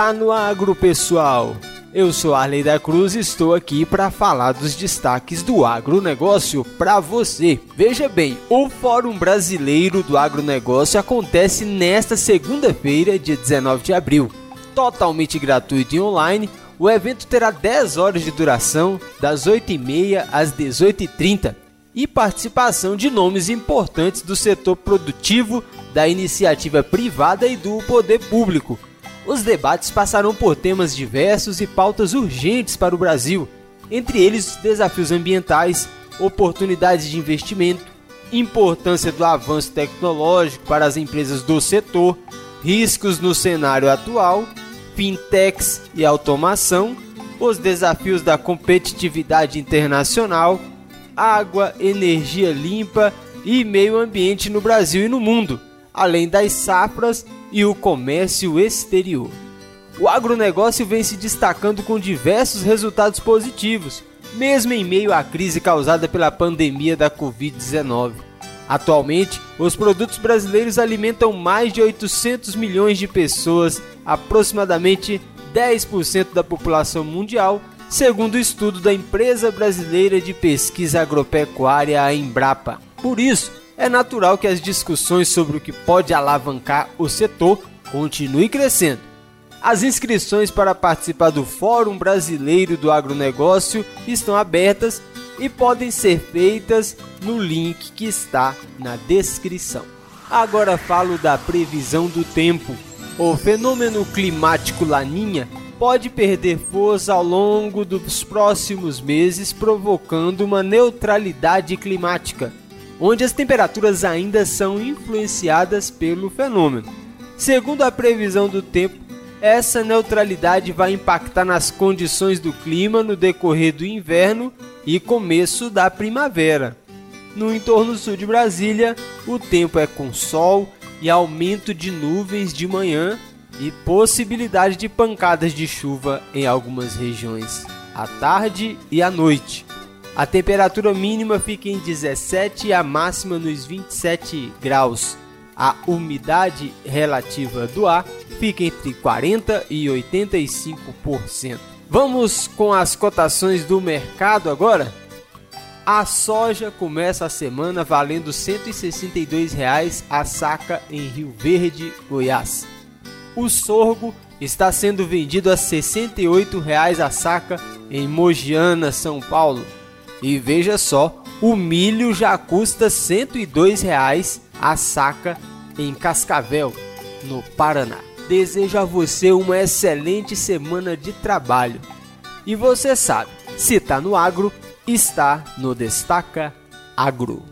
Tá no agro, pessoal. Eu sou Arley da Cruz e estou aqui para falar dos destaques do agronegócio para você. Veja bem, o Fórum Brasileiro do Agronegócio acontece nesta segunda-feira, dia 19 de abril. Totalmente gratuito e online, o evento terá 10 horas de duração, das 8h30 às 18h30, e participação de nomes importantes do setor produtivo, da iniciativa privada e do poder público os debates passarão por temas diversos e pautas urgentes para o Brasil, entre eles desafios ambientais, oportunidades de investimento, importância do avanço tecnológico para as empresas do setor, riscos no cenário atual, fintechs e automação, os desafios da competitividade internacional, água, energia limpa e meio ambiente no Brasil e no mundo, além das safras e o comércio exterior. O agronegócio vem se destacando com diversos resultados positivos, mesmo em meio à crise causada pela pandemia da Covid-19. Atualmente, os produtos brasileiros alimentam mais de 800 milhões de pessoas, aproximadamente 10% da população mundial, segundo o estudo da Empresa Brasileira de Pesquisa Agropecuária, Embrapa. Por isso, é natural que as discussões sobre o que pode alavancar o setor continuem crescendo. As inscrições para participar do Fórum Brasileiro do Agronegócio estão abertas e podem ser feitas no link que está na descrição. Agora falo da previsão do tempo. O fenômeno climático Laninha pode perder força ao longo dos próximos meses, provocando uma neutralidade climática onde as temperaturas ainda são influenciadas pelo fenômeno. Segundo a previsão do tempo, essa neutralidade vai impactar nas condições do clima no decorrer do inverno e começo da primavera. No entorno sul de Brasília, o tempo é com sol e aumento de nuvens de manhã e possibilidade de pancadas de chuva em algumas regiões à tarde e à noite. A temperatura mínima fica em 17 e a máxima nos 27 graus. A umidade relativa do ar fica entre 40 e 85%. Vamos com as cotações do mercado agora? A soja começa a semana valendo 162 reais a saca em Rio Verde, Goiás. O sorgo está sendo vendido a 68 reais a saca em Mogiana, São Paulo. E veja só, o milho já custa 102 reais a saca em Cascavel, no Paraná. Desejo a você uma excelente semana de trabalho. E você sabe, se está no agro, está no Destaca Agro.